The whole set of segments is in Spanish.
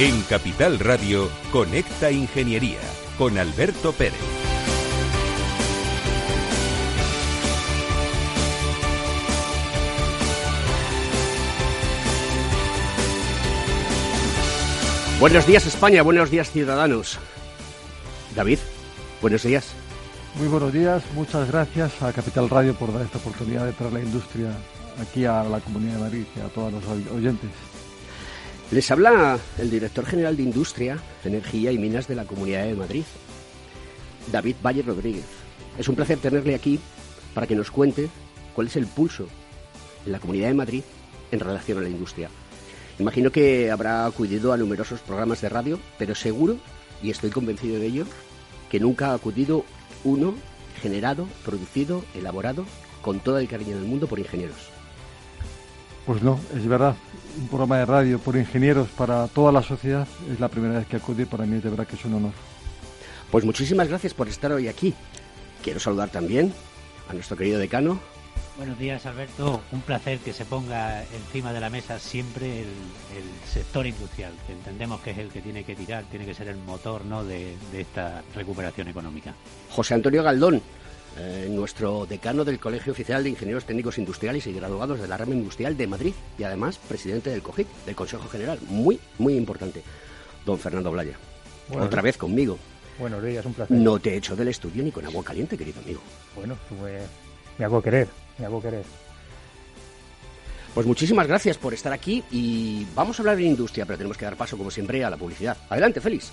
En Capital Radio, Conecta Ingeniería con Alberto Pérez. Buenos días España, buenos días ciudadanos. David, buenos días. Muy buenos días, muchas gracias a Capital Radio por dar esta oportunidad de traer la industria aquí a la Comunidad de Madrid y a todos los oyentes. Les habla el director general de Industria, Energía y Minas de la Comunidad de Madrid, David Valle Rodríguez. Es un placer tenerle aquí para que nos cuente cuál es el pulso en la Comunidad de Madrid en relación a la industria. Imagino que habrá acudido a numerosos programas de radio, pero seguro, y estoy convencido de ello, que nunca ha acudido uno generado, producido, elaborado con todo el cariño del mundo por ingenieros. Pues no, es verdad. Un programa de radio por ingenieros para toda la sociedad es la primera vez que acudí. Para mí de verdad que es un honor. Pues muchísimas gracias por estar hoy aquí. Quiero saludar también a nuestro querido decano. Buenos días, Alberto. Un placer que se ponga encima de la mesa siempre el, sector industrial, que entendemos que es el que tiene que tirar, tiene que ser el motor ¿no? de esta recuperación económica. José Antonio Galdón, eh, nuestro decano del Colegio Oficial de Ingenieros Técnicos Industriales y graduados de la rama industrial de Madrid y además presidente del COGIC, del Consejo General. Muy, muy importante. Don Fernando Blaya. Otra vez conmigo. Buenos días, un placer. No te echo del estudio ni con agua caliente, querido amigo. Bueno, pues me hago querer, me hago querer. Pues muchísimas gracias por estar aquí y vamos a hablar de industria, pero tenemos que dar paso, como siempre, a la publicidad. Adelante, Félix.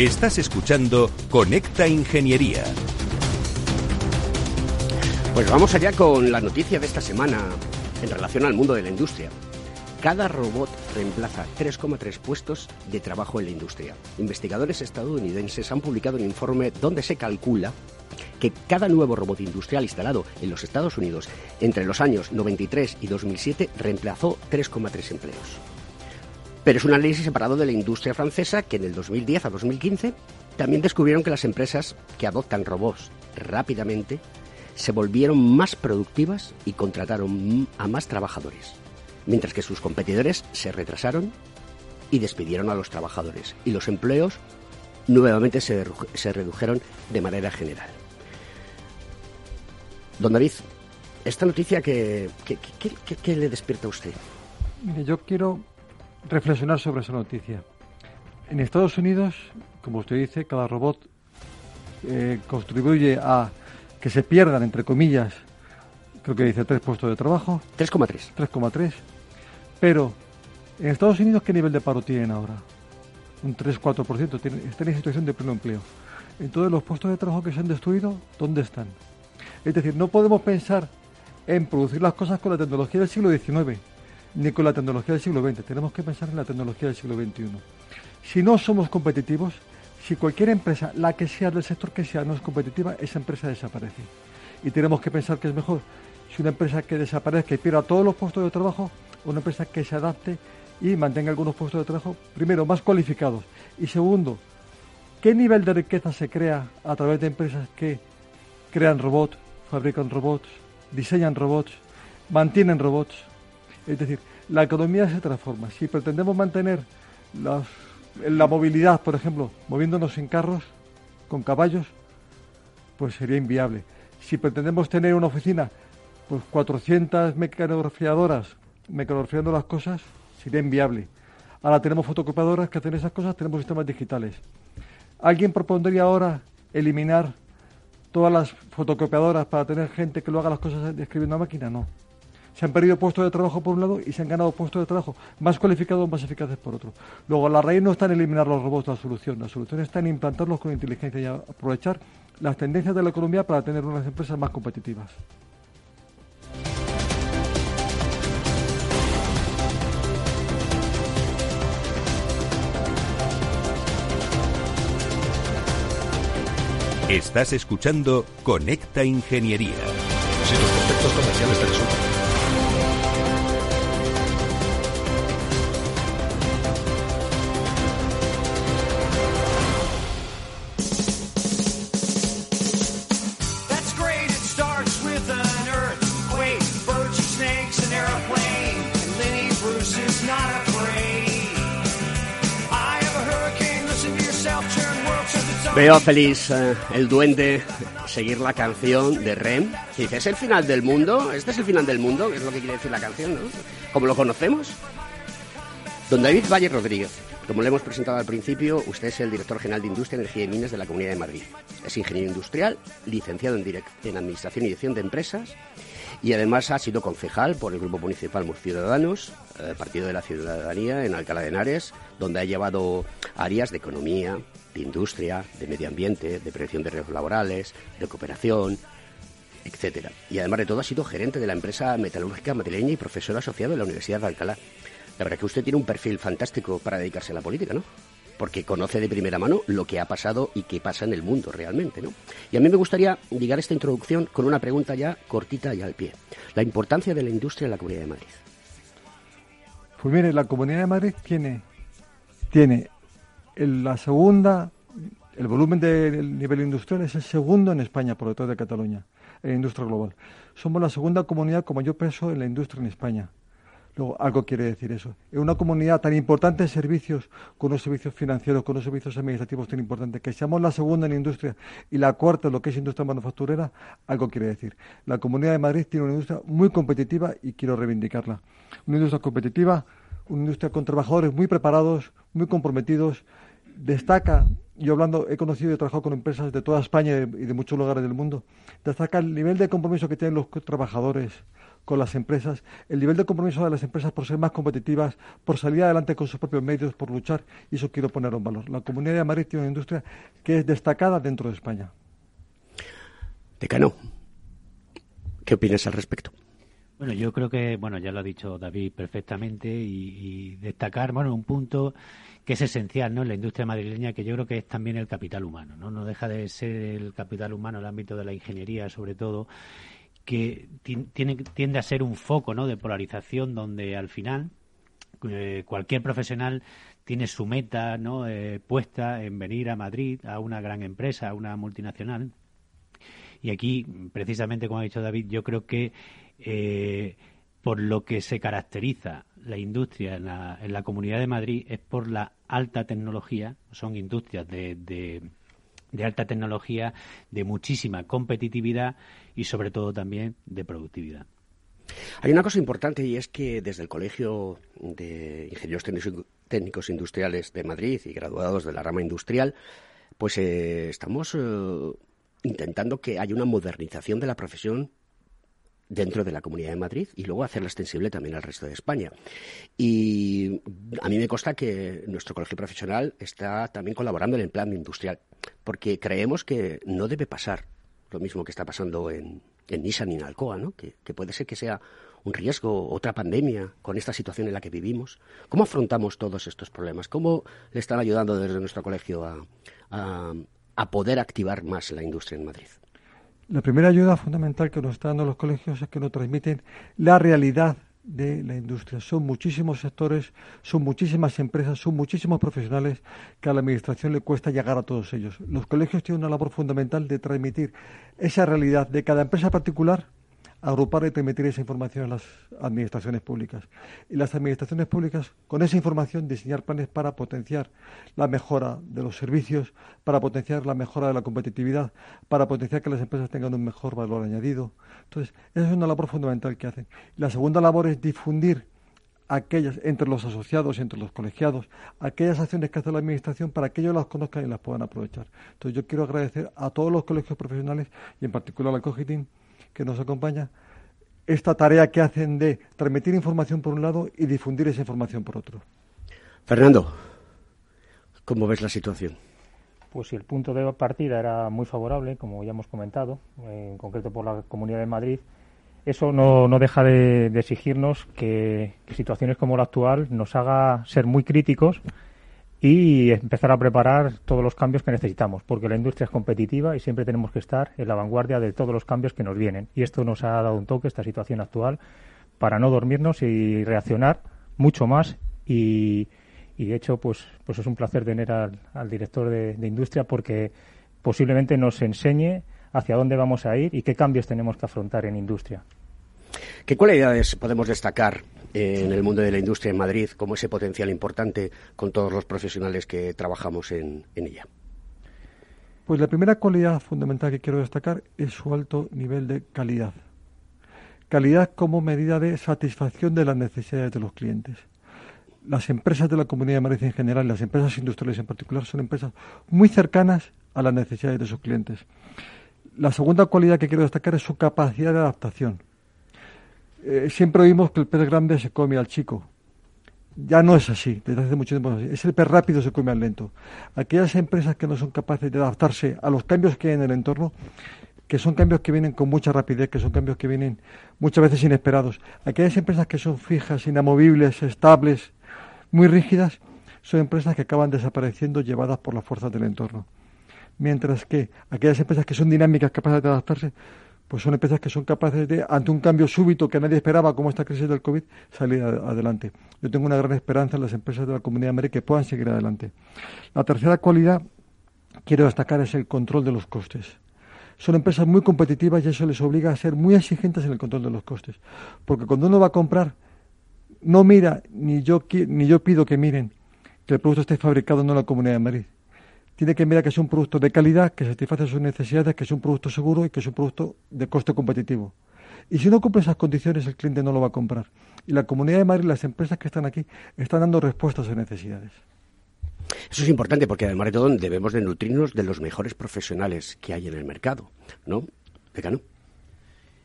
Estás escuchando Conecta Ingeniería. Pues vamos allá con la noticia de esta semana en relación al mundo de la industria. Cada robot reemplaza 3,3 puestos de trabajo en la industria. Investigadores estadounidenses han publicado un informe donde se calcula que cada nuevo robot industrial instalado en los Estados Unidos entre los años 93 y 2007 reemplazó 3,3 empleos. Pero es un análisis separado de la industria francesa que en el 2010 a 2015 también descubrieron que las empresas que adoptan robots rápidamente se volvieron más productivas y contrataron a más trabajadores, mientras que sus competidores se retrasaron y despidieron a los trabajadores y los empleos nuevamente se, se redujeron de manera general. Don David, esta noticia que, que, le despierta a usted. Mire, yo quiero reflexionar sobre esa noticia. En Estados Unidos, como usted dice, cada robot eh, contribuye a que se pierdan, entre comillas, creo que dice tres puestos de trabajo. 3,3. 3,3. Pero, en Estados Unidos, ¿qué nivel de paro tienen ahora? Un 3-4%. Están en situación de pleno empleo. Entonces, los puestos de trabajo que se han destruido, ¿dónde están? Es decir, no podemos pensar en producir las cosas con la tecnología del siglo XIX, ni con la tecnología del siglo XX. Tenemos que pensar en la tecnología del siglo XXI. Si no somos competitivos, si cualquier empresa, la que sea del sector que sea, no es competitiva, esa empresa desaparece. Y tenemos que pensar que es mejor si una empresa que desaparezca y pierda todos los puestos de trabajo, una empresa que se adapte y mantenga algunos puestos de trabajo, primero, más cualificados. Y segundo, ¿qué nivel de riqueza se crea a través de empresas que crean robots, fabrican robots, diseñan robots, mantienen robots? Es decir, la economía se transforma. Si pretendemos mantener la movilidad, por ejemplo, moviéndonos en carros, con caballos, pues sería inviable. Si pretendemos tener una oficina, pues 400 mecanografiadoras mecanografiando las cosas, sería inviable. Ahora tenemos fotocopiadoras que hacen esas cosas, tenemos sistemas digitales. ¿Alguien propondría ahora eliminar todas las fotocopiadoras para tener gente que lo haga las cosas escribiendo a máquina? No. Se han perdido puestos de trabajo por un lado y se han ganado puestos de trabajo más cualificados, más eficaces por otro. Luego, la raíz no está en eliminar los robots la solución. La solución está en implantarlos con inteligencia y aprovechar las tendencias de la economía para tener unas empresas más competitivas. Estás escuchando Conecta Ingeniería. Si los conceptos comerciales te resultan Veo feliz eh, el duende seguir la canción de Rem. dice, ¿es el final del mundo? ¿Este es el final del mundo? Es lo que quiere decir la canción, ¿no? Como lo conocemos. Don David Valle Rodríguez, como le hemos presentado al principio, usted es el director general de Industria, Energía y Minas de la Comunidad de Madrid. Es ingeniero industrial, licenciado en, en Administración y Dirección de Empresas y además ha sido concejal por el Grupo Municipal Ciudadanos, eh, Partido de la Ciudadanía en Alcalá de Henares, donde ha llevado áreas de economía, de industria, de medio ambiente, de prevención de riesgos laborales, de cooperación, etcétera. Y además de todo ha sido gerente de la empresa metalúrgica madrileña y profesor asociado de la Universidad de Alcalá. La verdad que usted tiene un perfil fantástico para dedicarse a la política, ¿no? Porque conoce de primera mano lo que ha pasado y qué pasa en el mundo realmente, ¿no? Y a mí me gustaría llegar a esta introducción con una pregunta ya cortita y al pie. La importancia de la industria en la Comunidad de Madrid. Pues mire, la Comunidad de Madrid tiene, tiene la segunda, el volumen del nivel industrial es el segundo en España por detrás de Cataluña, en industria global. Somos la segunda comunidad con mayor peso en la industria en España. Luego, algo quiere decir eso. En una comunidad tan importante en servicios, con unos servicios financieros, con unos servicios administrativos tan importantes, que seamos la segunda en industria y la cuarta en lo que es industria manufacturera, algo quiere decir. La Comunidad de Madrid tiene una industria muy competitiva y quiero reivindicarla. Una industria competitiva, una industria con trabajadores muy preparados, muy comprometidos, destaca, yo hablando, he conocido y he trabajado con empresas de toda España y de muchos lugares del mundo, destaca el nivel de compromiso que tienen los trabajadores con las empresas, el nivel de compromiso de las empresas por ser más competitivas, por salir adelante con sus propios medios, por luchar, y eso quiero poner en valor. La Comunidad de tiene una industria que es destacada dentro de España. Decano, ¿qué opinas al respecto? Bueno, yo creo que, bueno, ya lo ha dicho David perfectamente y, destacar, bueno, un punto que es esencial ¿no? en la industria madrileña, que yo creo que es también el capital humano. No, no deja de ser el capital humano el ámbito de la ingeniería, sobre todo, que tiene, tiende a ser un foco ¿no? de polarización donde al final eh, cualquier profesional tiene su meta ¿no? Eh, puesta en venir a Madrid, a una gran empresa, a una multinacional. Y aquí, precisamente como ha dicho David, yo creo que eh, por lo que se caracteriza la industria en la, en la, Comunidad de Madrid es por la alta tecnología, son industrias de, de alta tecnología, de muchísima competitividad y sobre todo también de productividad. Hay una cosa importante y es que desde el Colegio de Ingenieros Técnicos Industriales de Madrid y graduados de la rama industrial, pues eh, estamos eh, intentando que haya una modernización de la profesión dentro de la Comunidad de Madrid y luego hacerla extensible también al resto de España. Y a mí me consta que nuestro colegio profesional está también colaborando en el plan industrial, porque creemos que no debe pasar lo mismo que está pasando en, en Nissan y en Alcoa, ¿no? que, puede ser que sea un riesgo, otra pandemia con esta situación en la que vivimos. ¿Cómo afrontamos todos estos problemas? ¿Cómo le están ayudando desde nuestro colegio a, a poder activar más la industria en Madrid? La primera ayuda fundamental que nos están dando los colegios es que nos transmiten la realidad de la industria. Son muchísimos sectores, son muchísimas empresas, son muchísimos profesionales que a la Administración le cuesta llegar a todos ellos. Los colegios tienen una labor fundamental de transmitir esa realidad de cada empresa particular agrupar y transmitir esa información a las administraciones públicas. Y las administraciones públicas, con esa información, diseñar planes para potenciar la mejora de los servicios, para potenciar la mejora de la competitividad, para potenciar que las empresas tengan un mejor valor añadido. Entonces, esa es una labor fundamental que hacen. La segunda labor es difundir aquellas entre los asociados y entre los colegiados, aquellas acciones que hace la Administración para que ellos las conozcan y las puedan aprovechar. Entonces yo quiero agradecer a todos los colegios profesionales y en particular al COGITIN que nos acompaña, esta tarea que hacen de transmitir información por un lado y difundir esa información por otro. Fernando, ¿cómo ves la situación? Pues si el punto de partida era muy favorable, como ya hemos comentado, en concreto por la Comunidad de Madrid, eso no, no deja de, exigirnos que, que, situaciones como la actual nos haga ser muy críticos y empezar a preparar todos los cambios que necesitamos, porque la industria es competitiva y siempre tenemos que estar en la vanguardia de todos los cambios que nos vienen. Y esto nos ha dado un toque, esta situación actual, para no dormirnos y reaccionar mucho más. Y, de hecho, pues, pues es un placer tener al, director de, de industria porque posiblemente nos enseñe hacia dónde vamos a ir y qué cambios tenemos que afrontar en industria. ¿Qué cualidades podemos destacar en el mundo de la industria en Madrid como ese potencial importante con todos los profesionales que trabajamos en, ella? Pues la primera cualidad fundamental que quiero destacar es su alto nivel de calidad. Calidad como medida de satisfacción de las necesidades de los clientes. Las empresas de la Comunidad de Madrid en general, las empresas industriales en particular, son empresas muy cercanas a las necesidades de sus clientes. La segunda cualidad que quiero destacar es su capacidad de adaptación. Eh, siempre oímos que el pez grande se come al chico. Ya no es así, desde hace mucho tiempo es el pez rápido se come al lento. Aquellas empresas que no son capaces de adaptarse a los cambios que hay en el entorno, que son cambios que vienen con mucha rapidez, que son cambios que vienen muchas veces inesperados. Aquellas empresas que son fijas, inamovibles, estables, muy rígidas, son empresas que acaban desapareciendo llevadas por las fuerzas del entorno. Mientras que aquellas empresas que son dinámicas, capaces de adaptarse, pues son empresas que son capaces de, ante un cambio súbito que nadie esperaba, como esta crisis del COVID, salir adelante. Yo tengo una gran esperanza en las empresas de la Comunidad de América que puedan seguir adelante. La tercera cualidad quiero destacar es el control de los costes. Son empresas muy competitivas y eso les obliga a ser muy exigentes en el control de los costes. Porque cuando uno va a comprar, no mira, ni yo, ni yo pido que miren que el producto esté fabricado en la Comunidad de Madrid tiene que mirar que es un producto de calidad, que satisface sus necesidades, que es un producto seguro y que es un producto de coste competitivo. Y si no cumple esas condiciones, el cliente no lo va a comprar. Y la Comunidad de Madrid, las empresas que están aquí, están dando respuestas a necesidades. Eso es importante porque además de todo debemos de nutrirnos de los mejores profesionales que hay en el mercado, ¿no? Decano.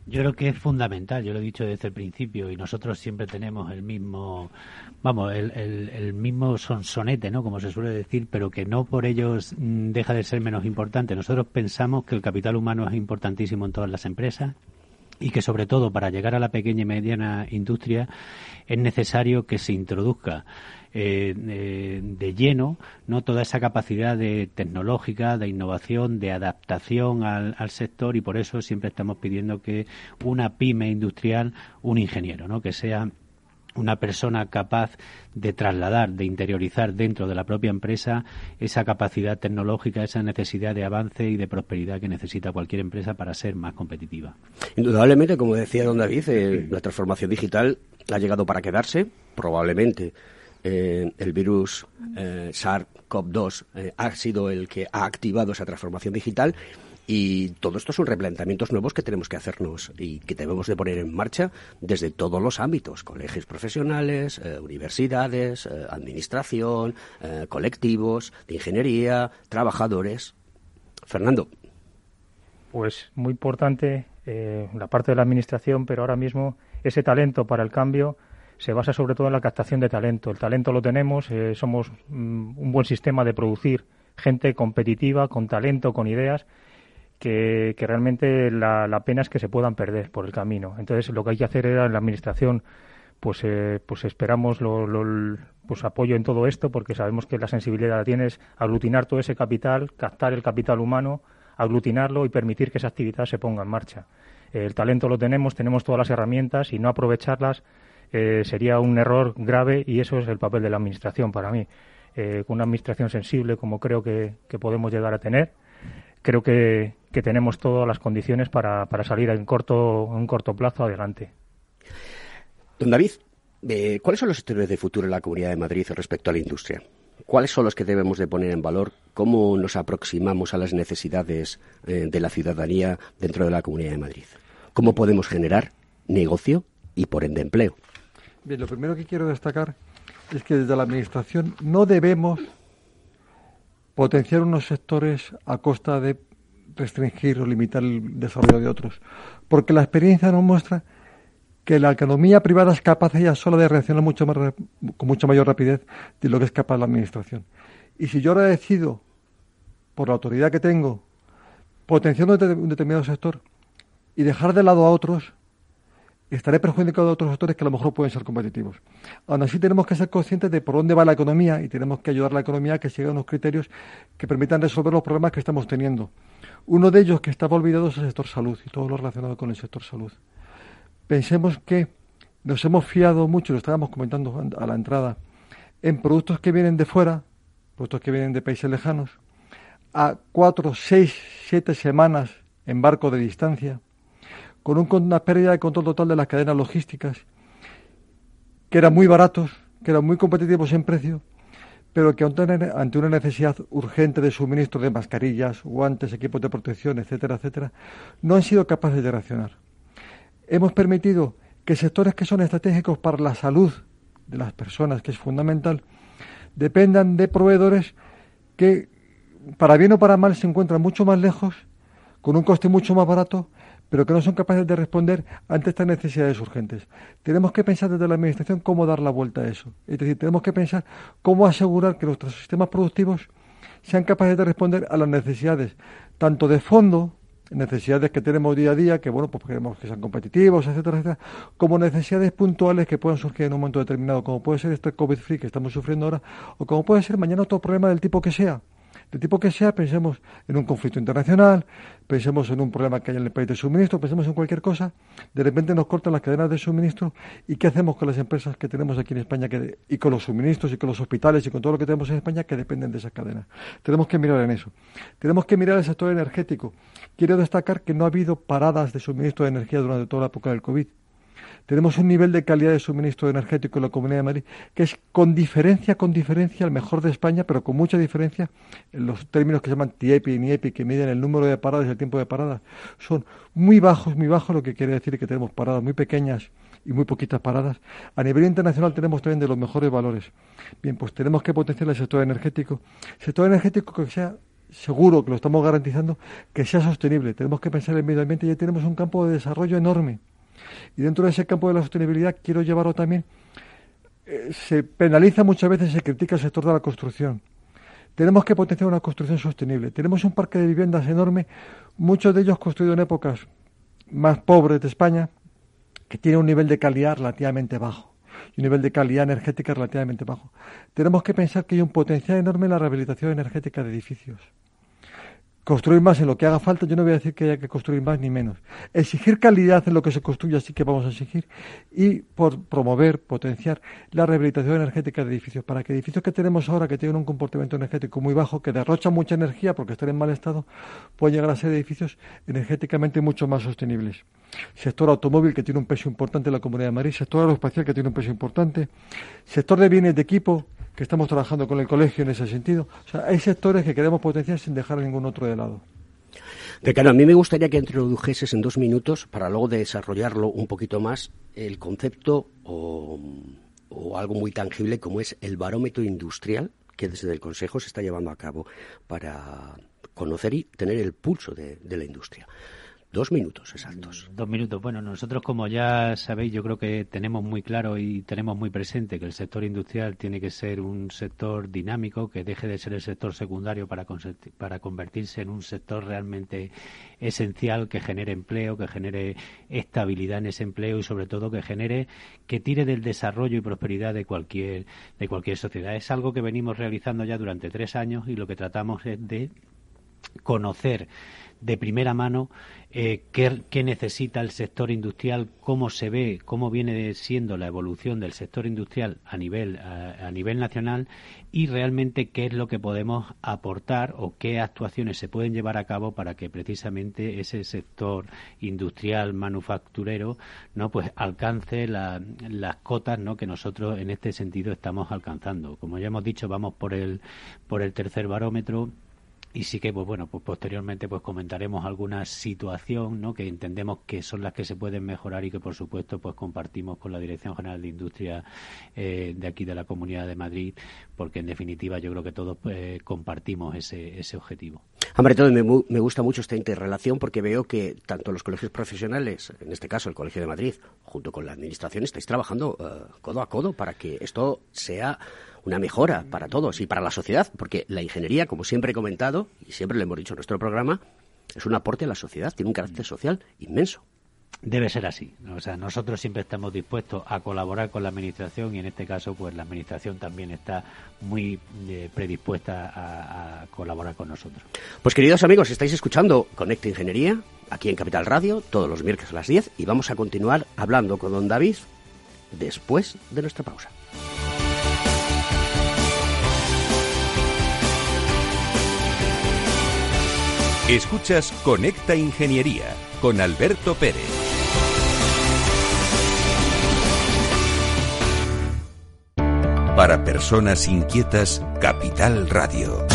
Yo creo que es fundamental, yo lo he dicho desde el principio, y nosotros siempre tenemos el mismo, vamos, el, el, mismo sonsonete, ¿no? Como se suele decir, pero que no por ello mm, deja de ser menos importante. Nosotros pensamos que el capital humano es importantísimo en todas las empresas, y que sobre todo para llegar a la pequeña y mediana industria es necesario que se introduzca eh, de, lleno no toda esa capacidad de tecnológica de innovación de adaptación al, sector y por eso siempre estamos pidiendo que una pyme industrial un ingeniero no que sea una persona capaz de trasladar, de interiorizar dentro de la propia empresa esa capacidad tecnológica, esa necesidad de avance y de prosperidad que necesita cualquier empresa para ser más competitiva. Indudablemente, como decía don David, eh, la transformación digital ha llegado para quedarse, probablemente. Eh, el virus eh, SARS COP2 eh, ha sido el que ha activado esa transformación digital y todo esto son replanteamientos nuevos que tenemos que hacernos y que debemos de poner en marcha desde todos los ámbitos, colegios profesionales, eh, universidades, administración, colectivos de ingeniería, trabajadores. Fernando. Pues muy importante la parte de la administración, pero ahora mismo ese talento para el cambio se basa sobre todo en la captación de talento. El talento lo tenemos, somos mm, un buen sistema de producir gente competitiva, con talento, con ideas que, realmente la, pena es que se puedan perder por el camino. Entonces, lo que hay que hacer era en la administración, pues, eh, pues esperamos lo, pues apoyo en todo esto, porque sabemos que la sensibilidad la tienes aglutinar todo ese capital, captar el capital humano, aglutinarlo y permitir que esa actividad se ponga en marcha. el talento lo tenemos, tenemos todas las herramientas y no aprovecharlas eh, sería un error grave y eso es el papel de la administración para mí. Eh, una administración sensible como creo que podemos llegar a tener, creo que, tenemos todas las condiciones para, salir en corto, en corto plazo adelante. Don David, eh, ¿cuáles son los sectores de futuro en la Comunidad de Madrid respecto a la industria? ¿Cuáles son los que debemos de poner en valor? ¿Cómo nos aproximamos a las necesidades eh, de la ciudadanía dentro de la Comunidad de Madrid? ¿Cómo podemos generar negocio y, por ende, empleo? Bien, lo primero que quiero destacar es que desde la Administración no debemos potenciar unos sectores a costa de restringir o limitar el desarrollo de otros. Porque la experiencia nos muestra que la economía privada es capaz ella sola de reaccionar mucho más, con mucha mayor rapidez de lo que es capaz la administración. Y si yo ahora decido, por la autoridad que tengo, potenciar un determinado sector y dejar de lado a otros, estaré perjudicando a otros sectores que a lo mejor pueden ser competitivos. Aún así tenemos que ser conscientes de por dónde va la economía y tenemos que ayudar a la economía a que siga unos criterios que permitan resolver los problemas que estamos teniendo. Uno de ellos que estaba olvidado es el sector salud y todo lo relacionado con el sector salud. Pensemos que nos hemos fiado mucho, lo estábamos comentando a la entrada, en productos que vienen de fuera, productos que vienen de países lejanos, a cuatro, seis, siete semanas en barco de distancia, con una pérdida de control total de las cadenas logísticas, que eran muy baratos, que eran muy competitivos en precio, pero que ante una necesidad urgente de suministro de mascarillas, guantes, equipos de protección, etcétera, etcétera, no han sido capaces de reaccionar. Hemos permitido que sectores que son estratégicos para la salud de las personas, que es fundamental, dependan de proveedores que, para bien o para mal, se encuentran mucho más lejos, con un coste mucho más barato pero que no son capaces de responder ante estas necesidades urgentes. Tenemos que pensar desde la Administración cómo dar la vuelta a eso. Es decir, tenemos que pensar cómo asegurar que nuestros sistemas productivos sean capaces de responder a las necesidades, tanto de fondo, necesidades que tenemos día a día, que bueno, pues queremos que sean competitivos, etcétera, etcétera, como necesidades puntuales que puedan surgir en un momento determinado, como puede ser este COVID-free que estamos sufriendo ahora, o como puede ser mañana otro problema del tipo que sea de tipo que sea, pensemos en un conflicto internacional, pensemos en un problema que hay en el país de suministro, pensemos en cualquier cosa, de repente nos cortan las cadenas de suministro y qué hacemos con las empresas que tenemos aquí en España y con los suministros y con los hospitales y con todo lo que tenemos en España que dependen de esas cadenas. Tenemos que mirar en eso. Tenemos que mirar el sector energético. Quiero destacar que no ha habido paradas de suministro de energía durante toda la época del COVID tenemos un nivel de calidad de suministro energético en la Comunidad de Madrid que es con diferencia, con diferencia, el mejor de España, pero con mucha diferencia en los términos que se llaman TIEPI y NIEPI, que miden el número de paradas y el tiempo de paradas. Son muy bajos, muy bajos, lo que quiere decir que tenemos paradas muy pequeñas y muy poquitas paradas. A nivel internacional tenemos también de los mejores valores. Bien, pues tenemos que potenciar el sector energético. Sector energético que sea seguro, que lo estamos garantizando, que sea sostenible. Tenemos que pensar en el medio ambiente ya tenemos un campo de desarrollo enorme. Y dentro de ese campo de la sostenibilidad quiero llevarlo también, eh, se penaliza muchas veces, se critica el sector de la construcción. Tenemos que potenciar una construcción sostenible. Tenemos un parque de viviendas enorme, muchos de ellos construidos en épocas más pobres de España, que tiene un nivel de calidad relativamente bajo y un nivel de calidad energética relativamente bajo. Tenemos que pensar que hay un potencial enorme en la rehabilitación energética de edificios construir más en lo que haga falta, yo no voy a decir que haya que construir más ni menos. Exigir calidad en lo que se construye, así que vamos a exigir, y por promover, potenciar la rehabilitación energética de edificios, para que edificios que tenemos ahora, que tienen un comportamiento energético muy bajo, que derrochan mucha energía porque están en mal estado, puedan llegar a ser edificios energéticamente mucho más sostenibles. Sector automóvil, que tiene un peso importante en la Comunidad de Madrid, sector aeroespacial, que tiene un peso importante, sector de bienes de equipo, que estamos trabajando con el colegio en ese sentido. O sea, hay sectores que queremos potenciar sin dejar ningún otro de lado. Decano, a mí me gustaría que introdujeses en dos minutos, para luego desarrollarlo un poquito más, el concepto o, algo muy tangible como es el barómetro industrial que desde el Consejo se está llevando a cabo para conocer y tener el pulso de la industria. Dos minutos exactos. Dos minutos. Bueno, nosotros como ya sabéis, yo creo que tenemos muy claro y tenemos muy presente que el sector industrial tiene que ser un sector dinámico, que deje de ser el sector secundario para, para convertirse en un sector realmente esencial, que genere empleo, que genere estabilidad en ese empleo y sobre todo que genere, que tire del desarrollo y prosperidad de cualquier, de cualquier sociedad. Es algo que venimos realizando ya durante tres años y lo que tratamos es de conocer de primera mano eh, qué, necesita el sector industrial, cómo se ve, cómo viene siendo la evolución del sector industrial a nivel, a, nivel nacional y realmente qué es lo que podemos aportar o qué actuaciones se pueden llevar a cabo para que precisamente ese sector industrial manufacturero no pues alcance las cotas ¿no? que nosotros en este sentido estamos alcanzando. Como ya hemos dicho, vamos por el, por el tercer barómetro y sí que pues bueno pues posteriormente pues comentaremos alguna situación ¿no? que entendemos que son las que se pueden mejorar y que por supuesto pues compartimos con la dirección general de industria eh, de aquí de la comunidad de Madrid porque en definitiva yo creo que todos pues, compartimos ese, ese objetivo Hombre, todo me, me gusta mucho esta interrelación porque veo que tanto los colegios profesionales, en este caso el Colegio de Madrid, junto con la Administración, estáis trabajando eh, codo a codo para que esto sea una mejora para todos y para la sociedad, porque la ingeniería, como siempre he comentado, y siempre lo hemos dicho en nuestro programa, es un aporte a la sociedad, tiene un carácter social inmenso. Debe ser así. O sea, nosotros siempre estamos dispuestos a colaborar con la Administración y en este caso, pues la Administración también está muy eh, predispuesta a, a, colaborar con nosotros. Pues queridos amigos, estáis escuchando Conecta Ingeniería aquí en Capital Radio todos los miércoles a las 10 y vamos a continuar hablando con don David después de nuestra pausa. Escuchas Conecta Ingeniería con Alberto Pérez. Para personas inquietas, Capital Radio.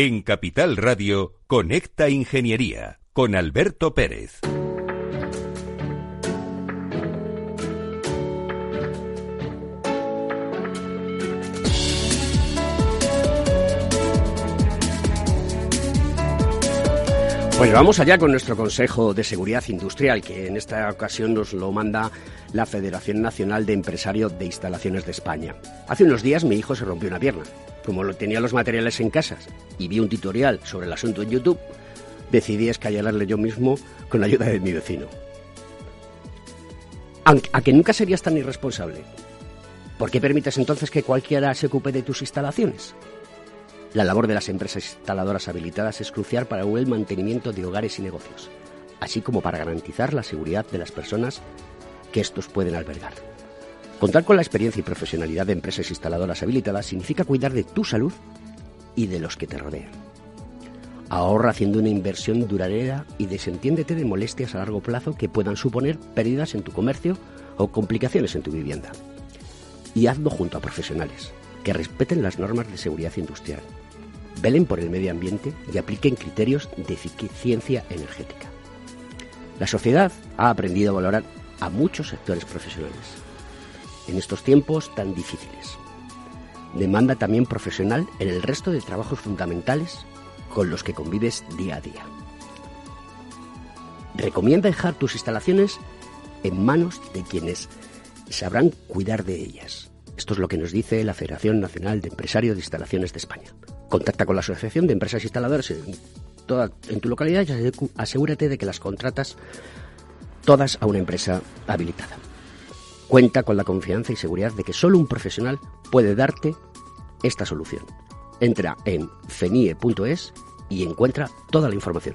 En Capital Radio, Conecta Ingeniería con Alberto Pérez. Pues vamos allá con nuestro Consejo de Seguridad Industrial, que en esta ocasión nos lo manda la Federación Nacional de Empresarios de Instalaciones de España. Hace unos días mi hijo se rompió una pierna. Como lo tenía los materiales en casa y vi un tutorial sobre el asunto en YouTube, decidí escallarle yo mismo con la ayuda de mi vecino. A que nunca serías tan irresponsable. ¿Por qué permites entonces que cualquiera se ocupe de tus instalaciones? La labor de las empresas instaladoras habilitadas es crucial para el mantenimiento de hogares y negocios, así como para garantizar la seguridad de las personas que estos pueden albergar. Contar con la experiencia y profesionalidad de empresas instaladoras habilitadas significa cuidar de tu salud y de los que te rodean. Ahorra haciendo una inversión duradera y desentiéndete de molestias a largo plazo que puedan suponer pérdidas en tu comercio o complicaciones en tu vivienda. Y hazlo junto a profesionales que respeten las normas de seguridad industrial, velen por el medio ambiente y apliquen criterios de eficiencia energética. La sociedad ha aprendido a valorar a muchos sectores profesionales en estos tiempos tan difíciles. Demanda también profesional en el resto de trabajos fundamentales con los que convives día a día. Recomienda dejar tus instalaciones en manos de quienes sabrán cuidar de ellas. Esto es lo que nos dice la Federación Nacional de Empresarios de Instalaciones de España. Contacta con la Asociación de Empresas Instaladoras en, toda, en tu localidad y asegúrate de que las contratas todas a una empresa habilitada. Cuenta con la confianza y seguridad de que solo un profesional puede darte esta solución. Entra en fenie.es y encuentra toda la información.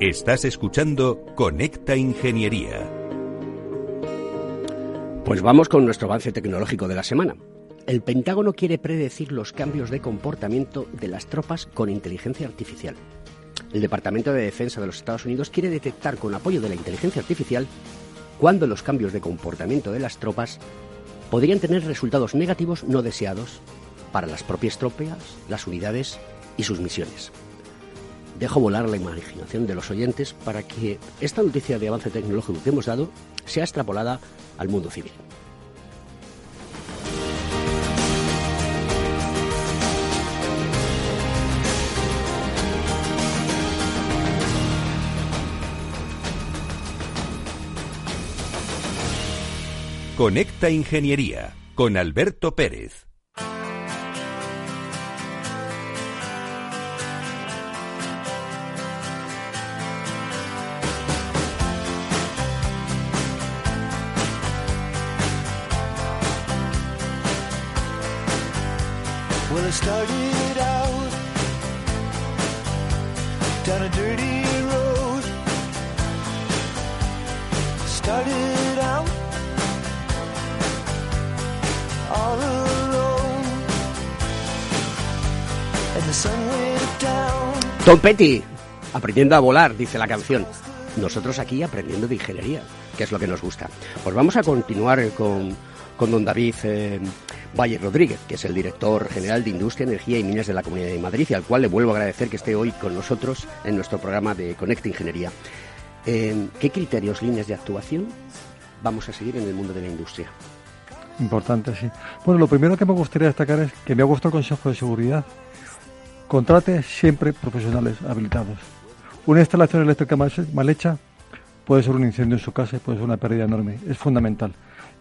Estás escuchando Conecta Ingeniería. Pues vamos con nuestro avance tecnológico de la semana. El Pentágono quiere predecir los cambios de comportamiento de las tropas con inteligencia artificial. El Departamento de Defensa de los Estados Unidos quiere detectar con apoyo de la inteligencia artificial cuándo los cambios de comportamiento de las tropas podrían tener resultados negativos no deseados para las propias tropas, las unidades y sus misiones dejo volar la imaginación de los oyentes para que esta noticia de avance tecnológico que hemos dado sea extrapolada al mundo civil. Conecta Ingeniería con Alberto Pérez. Tom Petty, aprendiendo a volar, dice la canción. Nosotros aquí aprendiendo de ingeniería, que es lo que nos gusta. Pues vamos a continuar con, con don David eh, Valle Rodríguez, que es el director general de Industria, Energía y Minas de la Comunidad de Madrid, y al cual le vuelvo a agradecer que esté hoy con nosotros en nuestro programa de Conecta Ingeniería. Eh, ¿Qué criterios, líneas de actuación vamos a seguir en el mundo de la industria? Importante, sí. Bueno, lo primero que me gustaría destacar es que me ha gustado el Consejo de Seguridad Contrate siempre profesionales habilitados. Una instalación eléctrica mal hecha puede ser un incendio en su casa y puede ser una pérdida enorme. Es fundamental.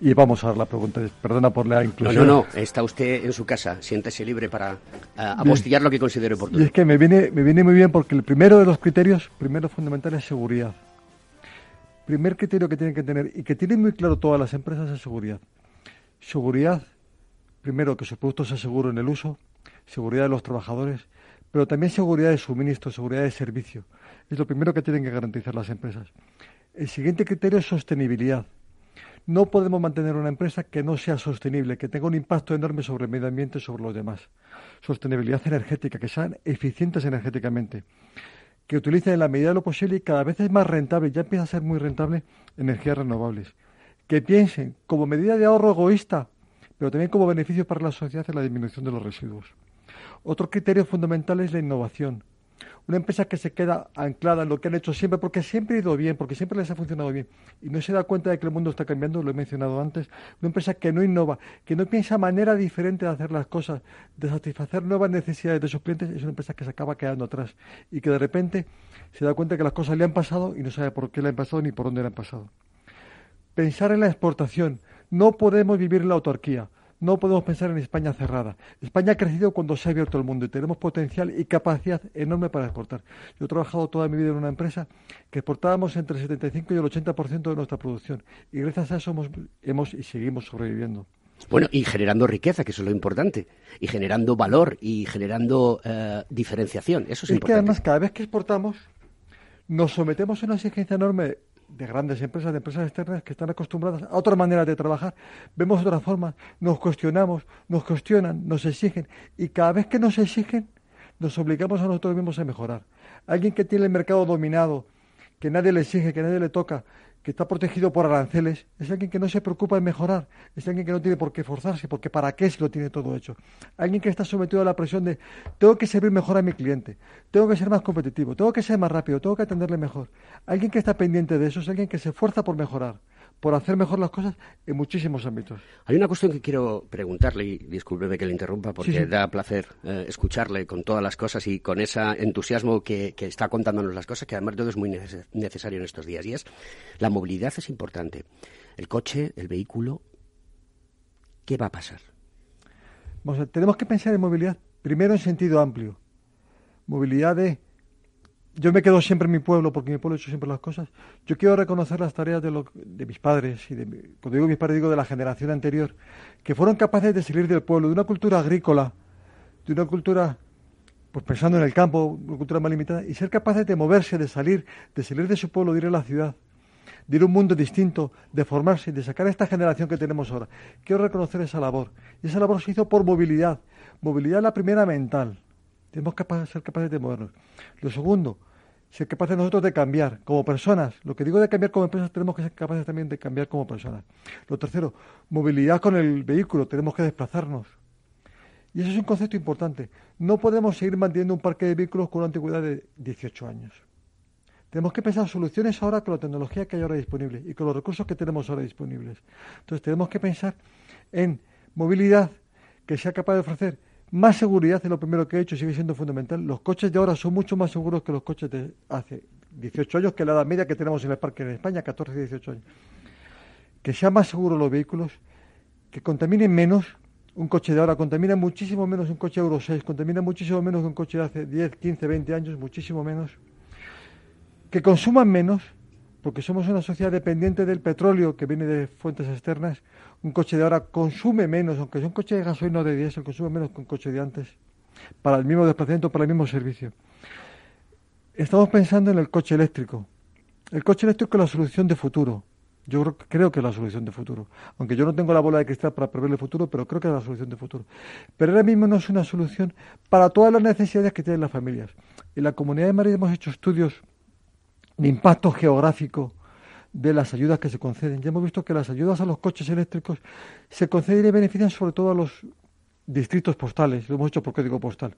Y vamos a dar la pregunta. Perdona por la inclusión. No, no, no. Está usted en su casa. Siéntese libre para uh, apostillar lo que considere oportuno. Y es que me viene, me viene muy bien porque el primero de los criterios, primero fundamental, es seguridad. Primer criterio que tienen que tener y que tienen muy claro todas las empresas es seguridad. Seguridad, primero, que sus productos se aseguren en el uso. Seguridad de los trabajadores pero también seguridad de suministro, seguridad de servicio. Es lo primero que tienen que garantizar las empresas. El siguiente criterio es sostenibilidad. No podemos mantener una empresa que no sea sostenible, que tenga un impacto enorme sobre el medio ambiente y sobre los demás. Sostenibilidad energética, que sean eficientes energéticamente, que utilicen en la medida de lo posible y cada vez es más rentable, ya empieza a ser muy rentable, energías renovables. Que piensen como medida de ahorro egoísta, pero también como beneficio para la sociedad en la disminución de los residuos. Otro criterio fundamental es la innovación. Una empresa que se queda anclada en lo que han hecho siempre, porque siempre ha ido bien, porque siempre les ha funcionado bien, y no se da cuenta de que el mundo está cambiando, lo he mencionado antes. Una empresa que no innova, que no piensa manera diferente de hacer las cosas, de satisfacer nuevas necesidades de sus clientes, es una empresa que se acaba quedando atrás y que de repente se da cuenta que las cosas le han pasado y no sabe por qué le han pasado ni por dónde le han pasado. Pensar en la exportación. No podemos vivir en la autarquía. No podemos pensar en España cerrada. España ha crecido cuando se ha abierto el mundo y tenemos potencial y capacidad enorme para exportar. Yo he trabajado toda mi vida en una empresa que exportábamos entre el 75 y el 80% de nuestra producción y gracias a eso hemos, y seguimos sobreviviendo. Bueno, y generando riqueza, que eso es lo importante, y generando valor y generando eh, diferenciación, eso es, es importante. que además cada vez que exportamos nos sometemos a una exigencia enorme de grandes empresas, de empresas externas que están acostumbradas a otra manera de trabajar, vemos otra forma, nos cuestionamos, nos cuestionan, nos exigen y cada vez que nos exigen nos obligamos a nosotros mismos a mejorar. Alguien que tiene el mercado dominado, que nadie le exige, que nadie le toca, que está protegido por aranceles, es alguien que no se preocupa en mejorar, es alguien que no tiene por qué forzarse, porque para qué si lo tiene todo hecho. Alguien que está sometido a la presión de tengo que servir mejor a mi cliente, tengo que ser más competitivo, tengo que ser más rápido, tengo que atenderle mejor. Alguien que está pendiente de eso es alguien que se esfuerza por mejorar por hacer mejor las cosas en muchísimos ámbitos. Hay una cuestión que quiero preguntarle, y discúlpeme que le interrumpa, porque da placer eh, escucharle con todas las cosas y con ese entusiasmo que, está contándonos las cosas, que además todo es muy necesario en estos días. Y es, la movilidad es importante. El coche, el vehículo, ¿qué va a pasar? tenemos que pensar en movilidad primero en sentido amplio. Movilidad de yo me quedo siempre en mi pueblo porque mi pueblo ha hecho siempre las cosas. Yo quiero reconocer las tareas de, de mis padres y de, cuando digo mis padres digo de la generación anterior, que fueron capaces de salir del pueblo, de una cultura agrícola, de una cultura, pues pensando en el campo, una cultura más limitada, y ser capaces de moverse, de salir, de salir de su pueblo, de ir a la ciudad, de ir a un mundo distinto, de formarse, de sacar esta generación que tenemos ahora. Quiero reconocer esa labor. Y esa labor se hizo por movilidad. Movilidad la primera mental tenemos que ser capaces de movernos. Lo segundo, ser capaces nosotros de cambiar como personas. Lo que digo de cambiar como empresas, tenemos que ser capaces también de cambiar como personas. Lo tercero, movilidad con el vehículo, tenemos que desplazarnos. Y eso es un concepto importante. No podemos seguir manteniendo un parque de vehículos con una antigüedad de 18 años. Tenemos que pensar soluciones ahora con la tecnología que hay ahora disponible y con los recursos que tenemos ahora disponibles. Entonces tenemos que pensar en movilidad que sea capaz de ofrecer más seguridad es lo primero que he hecho, sigue siendo fundamental. Los coches de ahora son mucho más seguros que los coches de hace 18 años, que la edad media que tenemos en el parque en España, 14, 18 años. Que sean más seguros los vehículos, que contaminen menos. Un coche de ahora contamina muchísimo menos un coche Euro 6, contamina muchísimo menos que un coche de hace 10, 15, 20 años, muchísimo menos. Que consuman menos, porque somos una sociedad dependiente del petróleo que viene de fuentes externas un coche de ahora consume menos, aunque sea un coche de gasolina o de diésel, consume menos que un coche de antes, para el mismo desplazamiento, para el mismo servicio. Estamos pensando en el coche eléctrico. El coche eléctrico es la solución de futuro. Yo creo que es la solución de futuro. Aunque yo no tengo la bola de cristal para prever el futuro, pero creo que es la solución de futuro. Pero ahora mismo no es una solución para todas las necesidades que tienen las familias. En la Comunidad de Madrid hemos hecho estudios de impacto geográfico de las ayudas que se conceden. Ya hemos visto que las ayudas a los coches eléctricos se conceden y benefician sobre todo a los distritos postales, lo hemos hecho por código postal,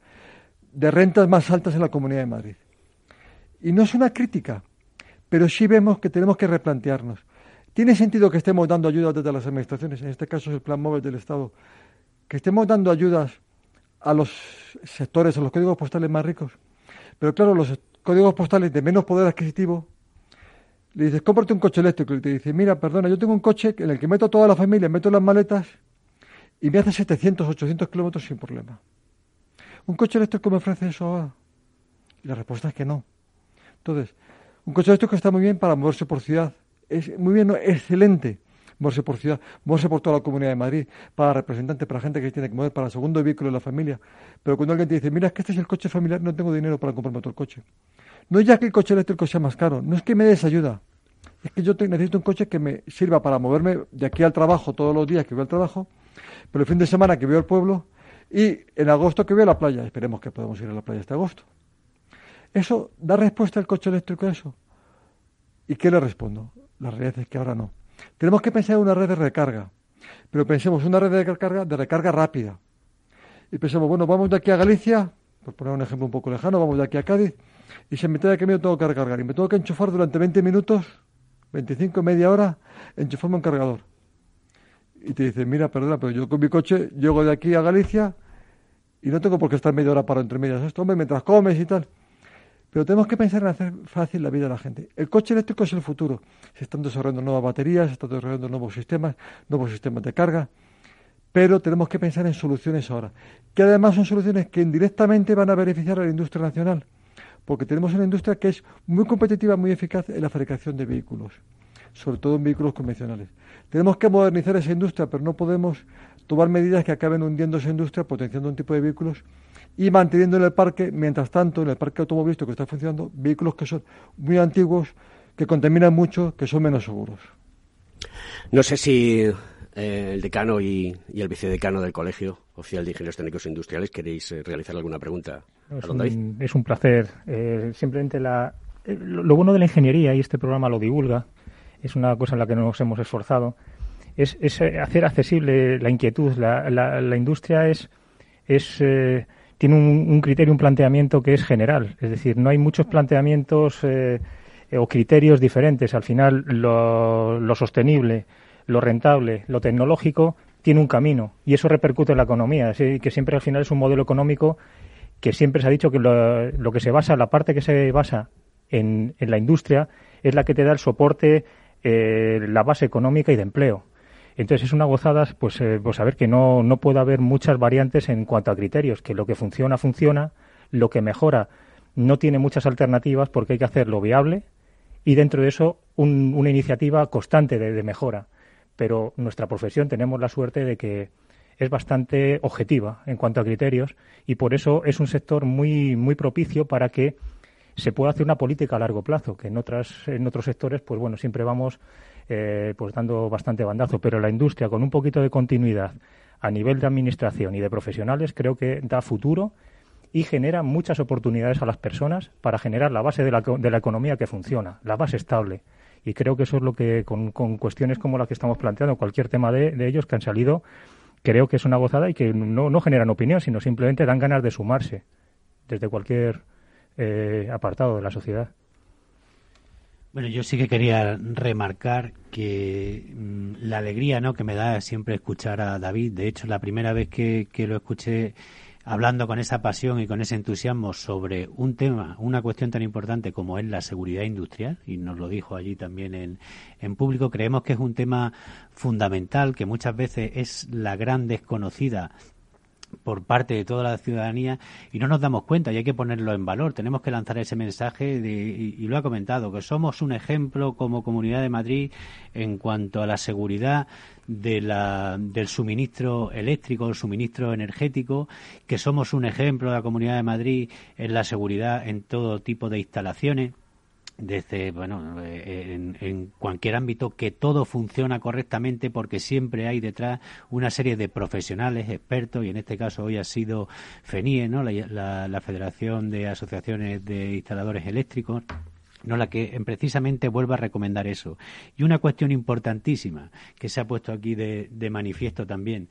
de rentas más altas en la Comunidad de Madrid. Y no es una crítica, pero sí vemos que tenemos que replantearnos. ¿Tiene sentido que estemos dando ayudas desde las administraciones, en este caso es el plan móvil del Estado, que estemos dando ayudas a los sectores, a los códigos postales más ricos? Pero claro, los códigos postales de menos poder adquisitivo, le dices, cómprate un coche eléctrico, y te dice, mira, perdona, yo tengo un coche en el que meto a toda la familia, meto las maletas y me hace 700, 800 kilómetros sin problema. ¿Un coche eléctrico me ofrece eso ahora? Y la respuesta es que no. Entonces, un coche eléctrico está muy bien para moverse por ciudad. Es muy bien, excelente moverse por ciudad, moverse por toda la comunidad de Madrid, para representantes, para gente que tiene que mover, para el segundo vehículo de la familia. Pero cuando alguien te dice, mira, es que este es el coche familiar, no tengo dinero para comprarme otro coche. No es ya que el coche eléctrico sea más caro, no es que me des ayuda. Es que yo necesito un coche que me sirva para moverme de aquí al trabajo todos los días que voy al trabajo, pero el fin de semana que voy al pueblo y en agosto que voy a la playa. Esperemos que podamos ir a la playa este agosto. ¿Eso da respuesta al coche eléctrico a eso? ¿Y qué le respondo? La realidad es que ahora no. Tenemos que pensar en una red de recarga, pero pensemos una red de recarga, de recarga rápida. Y pensemos, bueno, vamos de aquí a Galicia, por poner un ejemplo un poco lejano, vamos de aquí a Cádiz, y se me de que me tengo que recargar, y me tengo que enchufar durante 20 minutos, 25, media hora, enchufarme un cargador. Y te dice, mira, perdona, pero yo con mi coche llego de aquí a Galicia y no tengo por qué estar media hora para entre medias esto, hombre, mientras comes y tal. Pero tenemos que pensar en hacer fácil la vida de la gente. El coche eléctrico es el futuro. Se están desarrollando nuevas baterías, se están desarrollando nuevos sistemas, nuevos sistemas de carga. Pero tenemos que pensar en soluciones ahora. Que además son soluciones que indirectamente van a beneficiar a la industria nacional. Porque tenemos una industria que es muy competitiva, muy eficaz en la fabricación de vehículos. Sobre todo en vehículos convencionales. Tenemos que modernizar esa industria, pero no podemos tomar medidas que acaben hundiendo esa industria, potenciando un tipo de vehículos y manteniendo en el parque, mientras tanto, en el parque automovilístico que está funcionando, vehículos que son muy antiguos, que contaminan mucho, que son menos seguros. No sé si eh, el decano y, el vicedecano del Colegio Oficial de Ingenieros Técnicos e Industriales queréis eh, realizar alguna pregunta. Es, un, es un, placer. Eh, simplemente la, lo bueno de la ingeniería, y este programa lo divulga, es una cosa en la que nos hemos esforzado, es, hacer accesible la inquietud. La, la, industria es, es tiene un, criterio, un planteamiento que es general. Es decir, no hay muchos planteamientos o criterios diferentes. Al final, lo, sostenible, lo rentable, lo tecnológico tiene un camino y eso repercute en la economía. que siempre al final es un modelo económico que siempre se ha dicho que lo, que se basa, la parte que se basa en, en, la industria es la que te da el soporte, eh, la base económica y de empleo. Entonces es una gozada pues, eh, pues saber que no, no puede haber muchas variantes en cuanto a criterios, que lo que funciona, funciona, lo que mejora no tiene muchas alternativas porque hay que hacerlo viable y dentro de eso una iniciativa constante de, mejora. Pero nuestra profesión tenemos la suerte de que es bastante objetiva en cuanto a criterios y por eso es un sector muy, muy propicio para que se pueda hacer una política a largo plazo, que en, otras, en otros sectores, pues bueno, siempre vamos eh, pues dando bastante bandazo, pero la industria con un poquito de continuidad a nivel de administración y de profesionales creo que da futuro y genera muchas oportunidades a las personas para generar la base de la, de la economía que funciona, la base estable. Y creo que eso es lo que, con, cuestiones como las que estamos planteando, cualquier tema de, ellos que han salido, creo que es una gozada y que no, no generan opinión, sino simplemente dan ganas de sumarse desde cualquier eh, apartado de la sociedad. Bueno, yo sí que quería remarcar que mm, la alegría ¿no? que me da siempre escuchar a David, de hecho la primera vez que, lo escuché hablando con esa pasión y con ese entusiasmo sobre un tema, una cuestión tan importante como es la seguridad industrial, y nos lo dijo allí también en, en público, creemos que es un tema fundamental, que muchas veces es la gran desconocida por parte de toda la ciudadanía y no nos damos cuenta y hay que ponerlo en valor. Tenemos que lanzar ese mensaje de, y, lo ha comentado, que somos un ejemplo como Comunidad de Madrid en cuanto a la seguridad de la, del suministro eléctrico, el suministro energético, que somos un ejemplo de la Comunidad de Madrid en la seguridad en todo tipo de instalaciones desde bueno en, en, cualquier ámbito que todo funciona correctamente porque siempre hay detrás una serie de profesionales expertos y en este caso hoy ha sido FENIE no la, la Federación de Asociaciones de Instaladores Eléctricos no la que precisamente vuelva a recomendar eso. Y una cuestión importantísima que se ha puesto aquí de, de manifiesto también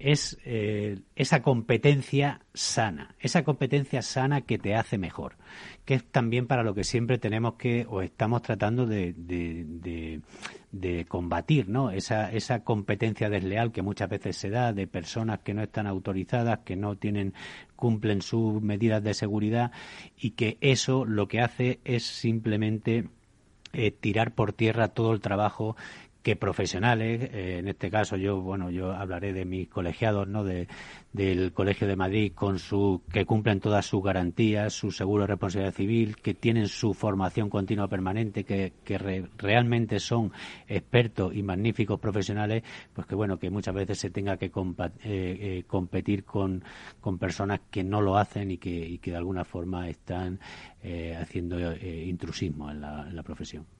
es eh, esa competencia sana, esa competencia sana que te hace mejor, que es también para lo que siempre tenemos que o estamos tratando de, de, combatir, ¿no? Esa, esa competencia desleal que muchas veces se da de personas que no están autorizadas, que no tienen cumplen sus medidas de seguridad y que eso lo que hace es simplemente eh, tirar por tierra todo el trabajo que profesionales, eh, en este caso yo, bueno, yo hablaré de mis colegiados, ¿no? De, del Colegio de Madrid con su, que cumplen todas sus garantías, su seguro de responsabilidad civil, que tienen su formación continua permanente, que, realmente son expertos y magníficos profesionales, pues que bueno, que muchas veces se tenga que eh, eh, competir con, personas que no lo hacen y que, y que de alguna forma están haciendo intrusismo en la, en la profesión.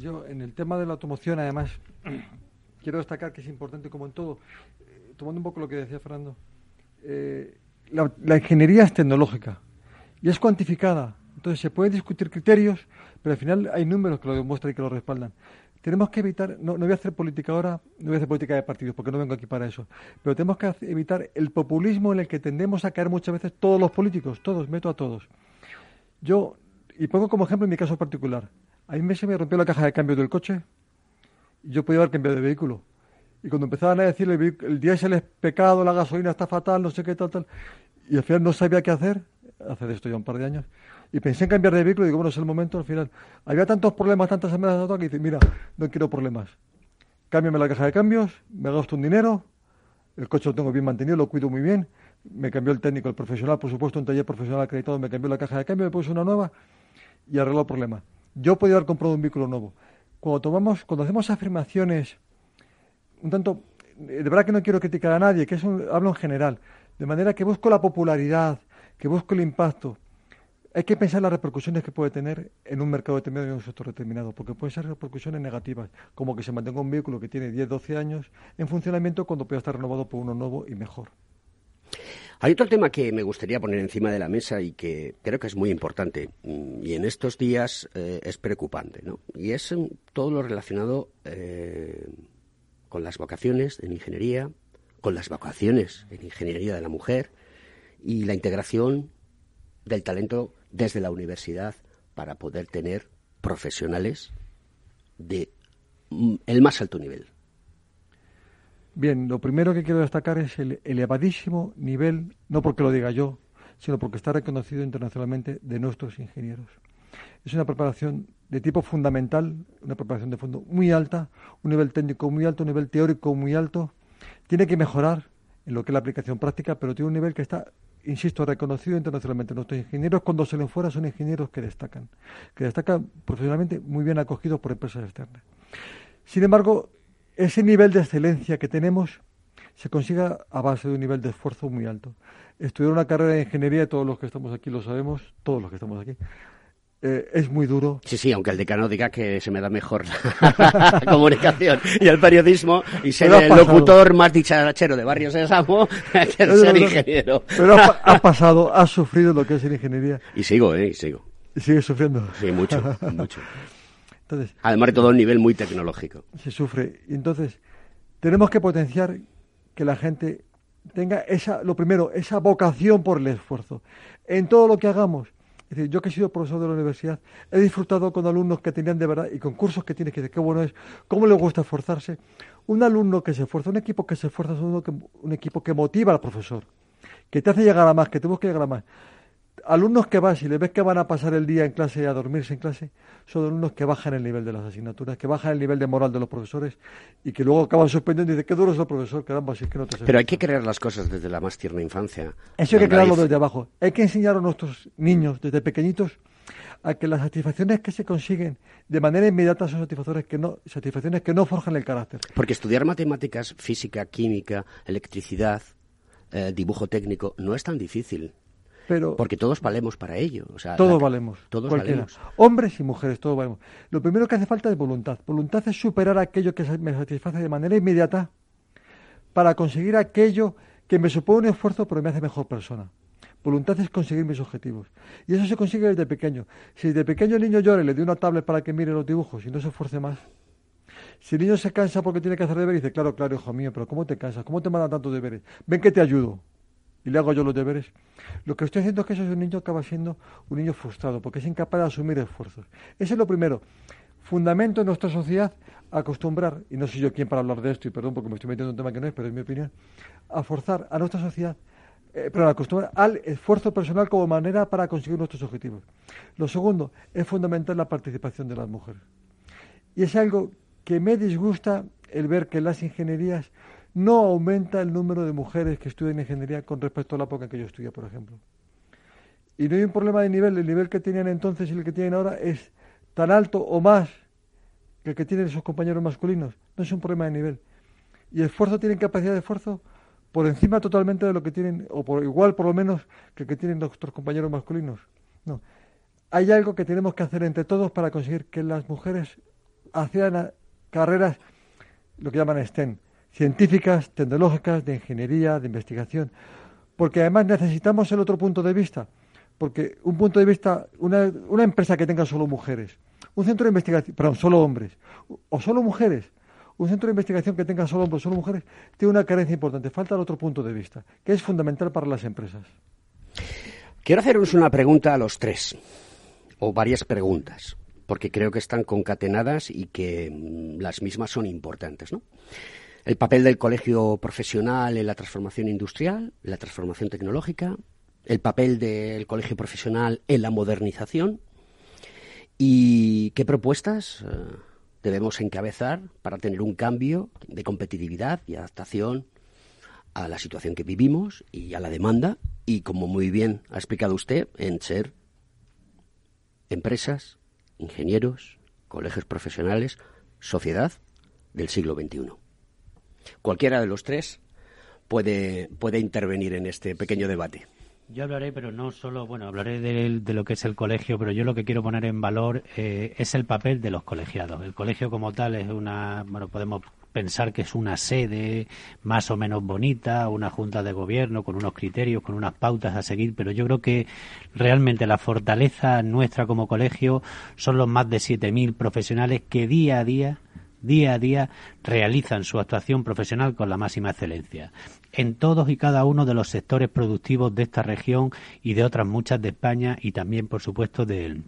Yo, en el tema de la automoción, además, quiero destacar que es importante, como en todo, eh, tomando un poco lo que decía Fernando, eh, la, ingeniería es tecnológica y es cuantificada. Entonces, se pueden discutir criterios, pero al final hay números que lo demuestran y que lo respaldan. Tenemos que evitar, no, no voy a hacer política ahora, no voy a hacer política de partidos, porque no vengo aquí para eso, pero tenemos que evitar el populismo en el que tendemos a caer muchas veces todos los políticos, todos, meto a todos. Yo, y pongo como ejemplo en mi caso particular, a mí se me rompió la caja de cambio del coche y yo podía haber cambiado de vehículo. Y cuando empezaban a decir el, el diésel es pecado, la gasolina está fatal, no sé qué tal, tal, y al final no sabía qué hacer, hace esto ya un par de años, y pensé en cambiar de vehículo y digo, bueno, es el momento, al final, había tantos problemas, tantas amenazas, que dice, mira, no quiero problemas. Cámbiame la caja de cambios, me gasto un dinero, el coche lo tengo bien mantenido, lo cuido muy bien, me cambió el técnico, el profesional, por supuesto, un taller profesional acreditado, me cambió la caja de cambio, me puse una nueva y arregló el problema. Yo podía haber comprado un vehículo nuevo. Cuando tomamos, cuando hacemos afirmaciones, un tanto, de verdad que no quiero criticar a nadie, que es hablo en general, de manera que busco la popularidad, que busco el impacto. Hay que pensar las repercusiones que puede tener en un mercado determinado y en un sector determinado, porque pueden ser repercusiones negativas, como que se mantenga un vehículo que tiene 10, 12 años en funcionamiento cuando pueda estar renovado por uno nuevo y mejor. Hay otro tema que me gustaría poner encima de la mesa y que creo que es muy importante y en estos días eh, es preocupante, ¿no? Y es todo lo relacionado eh, con las vocaciones en ingeniería, con las vocaciones en ingeniería de la mujer y la integración del talento desde la universidad para poder tener profesionales de mm, el más alto nivel. Bien, lo primero que quiero destacar es el elevadísimo nivel, no porque lo diga yo, sino porque está reconocido internacionalmente de nuestros ingenieros. Es una preparación de tipo fundamental, una preparación de fondo muy alta, un nivel técnico muy alto, un nivel teórico muy alto. Tiene que mejorar en lo que es la aplicación práctica, pero tiene un nivel que está, insisto, reconocido internacionalmente. Nuestros ingenieros, cuando se les fuera, son ingenieros que destacan, que destacan profesionalmente muy bien acogidos por empresas externas. Sin embargo, ese nivel de excelencia que tenemos se consiga a base de un nivel de esfuerzo muy alto. Estudiar una carrera de ingeniería, todos los que estamos aquí lo sabemos, todos los que estamos aquí, eh, es muy duro. Sí, sí, aunque el decano diga que se me da mejor la comunicación y el periodismo y ser el locutor más dicharachero de Barrio Sésamo que el ser ingeniero. Pero ha, ha, pasado, ha sufrido lo que es ser ingeniería. Y sigo, ¿eh? Y sigo. ¿Y sigue sufriendo? Sí, mucho, mucho. Además de todo un nivel muy tecnológico. Se sufre. Entonces, tenemos que potenciar que la gente tenga esa, lo primero, esa vocación por el esfuerzo. En todo lo que hagamos. Es decir, yo que he sido profesor de la universidad, he disfrutado con alumnos que tenían de verdad y con cursos que tienes que decir qué bueno es, cómo le gusta esforzarse. Un alumno que se esfuerza, un equipo que se esfuerza es un equipo que motiva al profesor, que te hace llegar a más, que te busca llegar a más alumnos que vas y le ves que van a pasar el día en clase y a dormirse en clase, son alumnos que bajan el nivel de las asignaturas, que bajan el nivel de moral de los profesores y que luego acaban suspendiendo y dicen, qué duro es el profesor, caramba, es que no te Pero hay que crear las cosas desde la más tierna infancia. Eso hay que crearlo desde abajo. Hay que enseñar a nuestros niños desde pequeñitos a que las satisfacciones que se consiguen de manera inmediata son satisfacciones que no, satisfacciones que no forjan el carácter. Porque estudiar matemáticas, física, química, electricidad, eh, dibujo técnico, no es tan difícil Pero, Porque todos valemos para ello. O sea, todos valemos. Todos valemos. Hombres y mujeres, todos valemos. Lo primero que hace falta es voluntad. Voluntad es superar aquello que me satisface de manera inmediata para conseguir aquello que me supone un esfuerzo pero me hace mejor persona. Voluntad es conseguir mis objetivos. Y eso se consigue desde pequeño. Si desde pequeño el niño llora y le doy una tablet para que mire los dibujos y no se esfuerce más, si el niño se cansa porque tiene que hacer deberes, dice, claro, claro, hijo mío, pero ¿cómo te cansas? ¿Cómo te mandan tantos deberes? Ven que te ayudo. Y le hago yo los deberes. Lo que estoy haciendo es que ese un niño acaba siendo un niño frustrado, porque es incapaz de asumir esfuerzos. Ese es lo primero. Fundamento en nuestra sociedad acostumbrar, y no soy yo quien para hablar de esto, y perdón porque me estoy metiendo en un tema que no es, pero es mi opinión, a forzar a nuestra sociedad, eh, acostumbrar al esfuerzo personal como manera para conseguir nuestros objetivos. Lo segundo, es fundamental la participación de las mujeres. Y es algo que me disgusta el ver que las ingenierías no aumenta el número de mujeres que estudian ingeniería con respecto a la época en que yo estudié, por ejemplo. Y no hay un problema de nivel, el nivel que tenían entonces y el que tienen ahora es tan alto o más que el que tienen sus compañeros masculinos. No es un problema de nivel. Y esfuerzo tienen capacidad de esfuerzo por encima totalmente de lo que tienen, o por igual por lo menos que el que tienen nuestros compañeros masculinos. No. Hay algo que tenemos que hacer entre todos para conseguir que las mujeres hagan carreras, lo que llaman STEM, científicas, tecnológicas, de ingeniería, de investigación, porque además necesitamos el otro punto de vista, porque un punto de vista, una, una empresa que tenga solo mujeres, un centro de investigación, perdón, solo hombres, o solo mujeres, un centro de investigación que tenga solo hombres, solo mujeres, tiene una carencia importante, falta el otro punto de vista, que es fundamental para las empresas. Quiero haceros una pregunta a los tres, o varias preguntas porque creo que están concatenadas y que mm, las mismas son importantes, ¿no? El papel del colegio profesional en la transformación industrial, la transformación tecnológica, el papel del colegio profesional en la modernización y qué propuestas eh, debemos encabezar para tener un cambio de competitividad y adaptación a la situación que vivimos y a la demanda y, como muy bien ha explicado usted, en ser empresas ingenieros, colegios profesionales, sociedad del siglo XXI. Cualquiera de los tres puede, puede intervenir en este pequeño debate. Yo hablaré, pero no solo, bueno, hablaré de, de, lo que es el colegio, pero yo lo que quiero poner en valor eh, es el papel de los colegiados. El colegio como tal es una, bueno, podemos pensar que es una sede más o menos bonita, una junta de gobierno con unos criterios, con unas pautas a seguir, pero yo creo que realmente la fortaleza nuestra como colegio son los más de 7.000 profesionales que día a día día a día realizan su actuación profesional con la máxima excelencia. En todos y cada uno de los sectores productivos de esta región y de otras muchas de España y también, por supuesto, del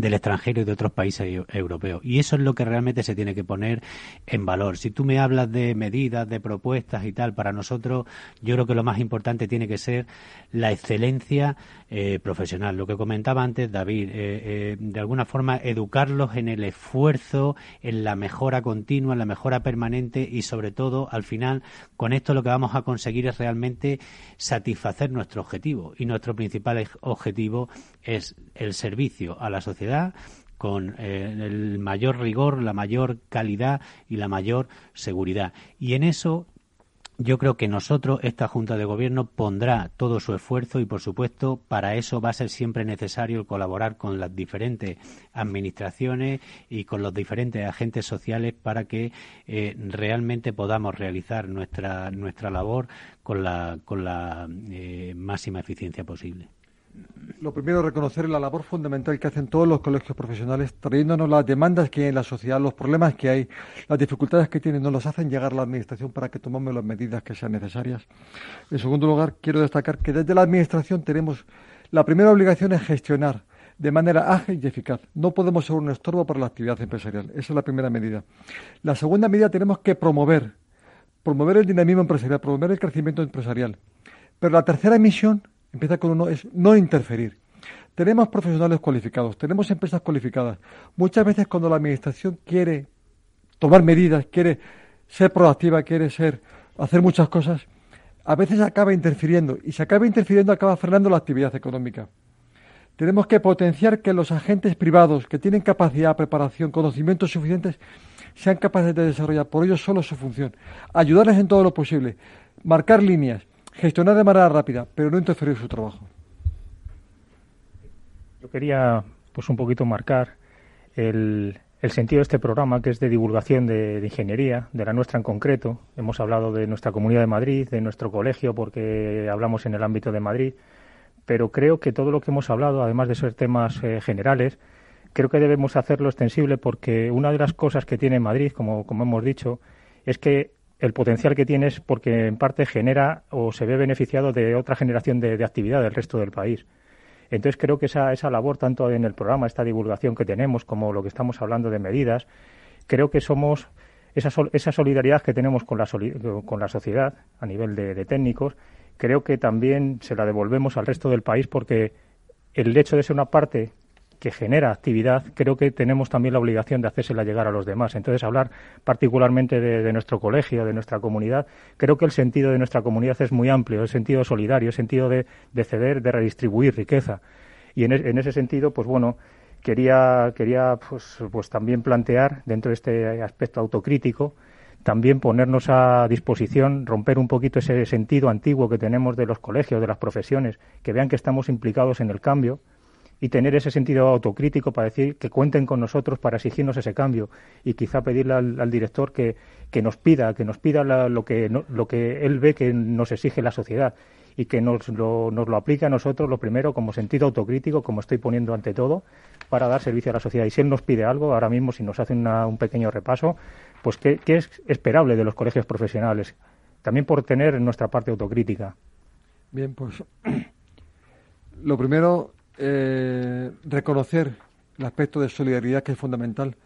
del extranjero y de otros países europeos. Y eso es lo que realmente se tiene que poner en valor. Si tú me hablas de medidas, de propuestas y tal, para nosotros yo creo que lo más importante tiene que ser la excelencia eh, profesional. Lo que comentaba antes David, eh, eh, de alguna forma educarlos en el esfuerzo, en la mejora continua, en la mejora permanente y sobre todo, al final, con esto lo que vamos a conseguir es realmente satisfacer nuestro objetivo. Y nuestro principal objetivo es el servicio a la sociedad con eh, el mayor rigor, la mayor calidad y la mayor seguridad. Y en eso yo creo que nosotros, esta Junta de Gobierno, pondrá todo su esfuerzo y, por supuesto, para eso va a ser siempre necesario colaborar con las diferentes administraciones y con los diferentes agentes sociales para que eh, realmente podamos realizar nuestra, nuestra labor con la, con la eh, máxima eficiencia posible. Lo primero, reconocer la labor fundamental que hacen todos los colegios profesionales, trayéndonos las demandas que hay en la sociedad, los problemas que hay, las dificultades que tienen, nos las hacen llegar a la Administración para que tomemos las medidas que sean necesarias. En segundo lugar, quiero destacar que desde la Administración tenemos la primera obligación es gestionar de manera ágil y eficaz. No podemos ser un estorbo para la actividad empresarial. Esa es la primera medida. La segunda medida tenemos que promover, promover el dinamismo empresarial, promover el crecimiento empresarial. Pero la tercera misión empieza con uno, es no interferir. Tenemos profesionales cualificados, tenemos empresas cualificadas. Muchas veces cuando la administración quiere tomar medidas, quiere ser proactiva, quiere ser hacer muchas cosas, a veces acaba interfiriendo y si acaba interfiriendo acaba frenando la actividad económica. Tenemos que potenciar que los agentes privados que tienen capacidad, preparación, conocimientos suficientes sean capaces de desarrollar por ellos solo su función, ayudarles en todo lo posible, marcar líneas, gestionar de manera rápida, pero no interferir en su trabajo. Yo quería, pues, un poquito marcar el, el sentido de este programa, que es de divulgación de, ingeniería, de la nuestra en concreto. Hemos hablado de nuestra Comunidad de Madrid, de nuestro colegio, porque hablamos en el ámbito de Madrid, pero creo que todo lo que hemos hablado, además de ser temas eh, generales, creo que debemos hacerlo extensible porque una de las cosas que tiene Madrid, como, como hemos dicho, es que el potencial que tiene es porque en parte genera o se ve beneficiado de otra generación de actividad del resto del país. Entonces creo que esa, esa labor, tanto en el programa, esta divulgación que tenemos, como lo que estamos hablando de medidas, creo que somos esa, esa solidaridad que tenemos con la, con la sociedad a nivel de, técnicos, creo que también se la devolvemos al resto del país porque el hecho de ser una parte que genera actividad, creo que tenemos también la obligación de hacérsela llegar a los demás. Entonces, hablar particularmente de, nuestro colegio, de nuestra comunidad, creo que el sentido de nuestra comunidad es muy amplio, el sentido solidario, el sentido de, ceder, de redistribuir riqueza. Y en, en, ese sentido, pues bueno, quería, quería pues, pues también plantear, dentro de este aspecto autocrítico, también ponernos a disposición, romper un poquito ese sentido antiguo que tenemos de los colegios, de las profesiones, que vean que estamos implicados en el cambio, y tener ese sentido autocrítico para decir que cuenten con nosotros para exigirnos ese cambio y quizá pedirle al, director que, que, nos pida, que nos pida lo, que, lo que él ve que nos exige la sociedad y que nos lo, nos lo aplique a nosotros, lo primero, como sentido autocrítico, como estoy poniendo ante todo, para dar servicio a la sociedad. Y si él nos pide algo, ahora mismo, si nos hace un pequeño repaso, pues ¿qué, ¿qué, es esperable de los colegios profesionales? También por tener nuestra parte autocrítica. Bien, pues lo primero eh, reconocer el aspecto de solidaridad que es fundamental.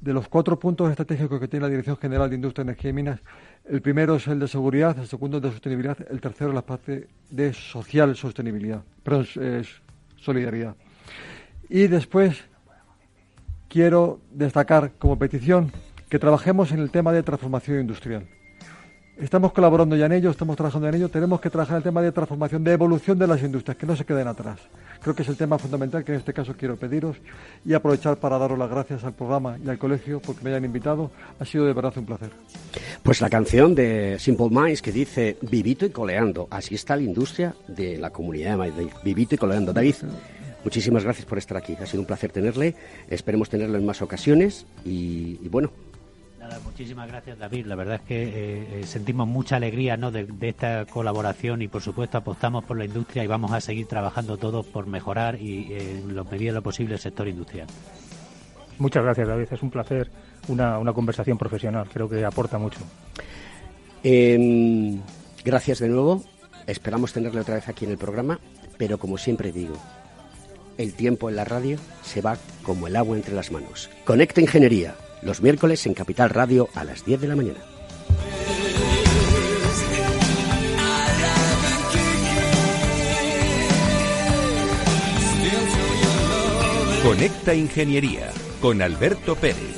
De los cuatro puntos estratégicos que tiene la Dirección General de Industria, Energía y Minas, el primero es el de seguridad, el segundo es de sostenibilidad, el tercero es la parte de social sostenibilidad, perdón, es solidaridad. Y después quiero destacar como petición que trabajemos en el tema de transformación industrial. Estamos colaborando ya en ello, estamos trabajando en ello. Tenemos que trabajar en el tema de transformación, de evolución de las industrias, que no se queden atrás. Creo que es el tema fundamental que en este caso quiero pediros y aprovechar para daros las gracias al programa y al colegio porque me hayan invitado. Ha sido de verdad un placer. Pues la canción de Simple Minds que dice Vivito y coleando. Así está la industria de la comunidad de Madrid. Vivito y coleando. David. Muchísimas gracias por estar aquí. Ha sido un placer tenerle. Esperemos tenerlo en más ocasiones. y bueno, muchísimas gracias David. La verdad es que eh, eh, sentimos mucha alegría ¿no? de, esta colaboración y por supuesto apostamos por la industria y vamos a seguir trabajando todos por mejorar y eh, en lo medida de lo posible el sector industrial. Muchas gracias David, es un placer una, una conversación profesional, creo que aporta mucho. Em, gracias de nuevo, esperamos tenerle otra vez aquí en el programa, pero como siempre digo, el tiempo en la radio se va como el agua entre las manos. Conecta Ingeniería los miércoles en Capital Radio a las 10 de la mañana. Conecta Ingeniería con Alberto Pérez.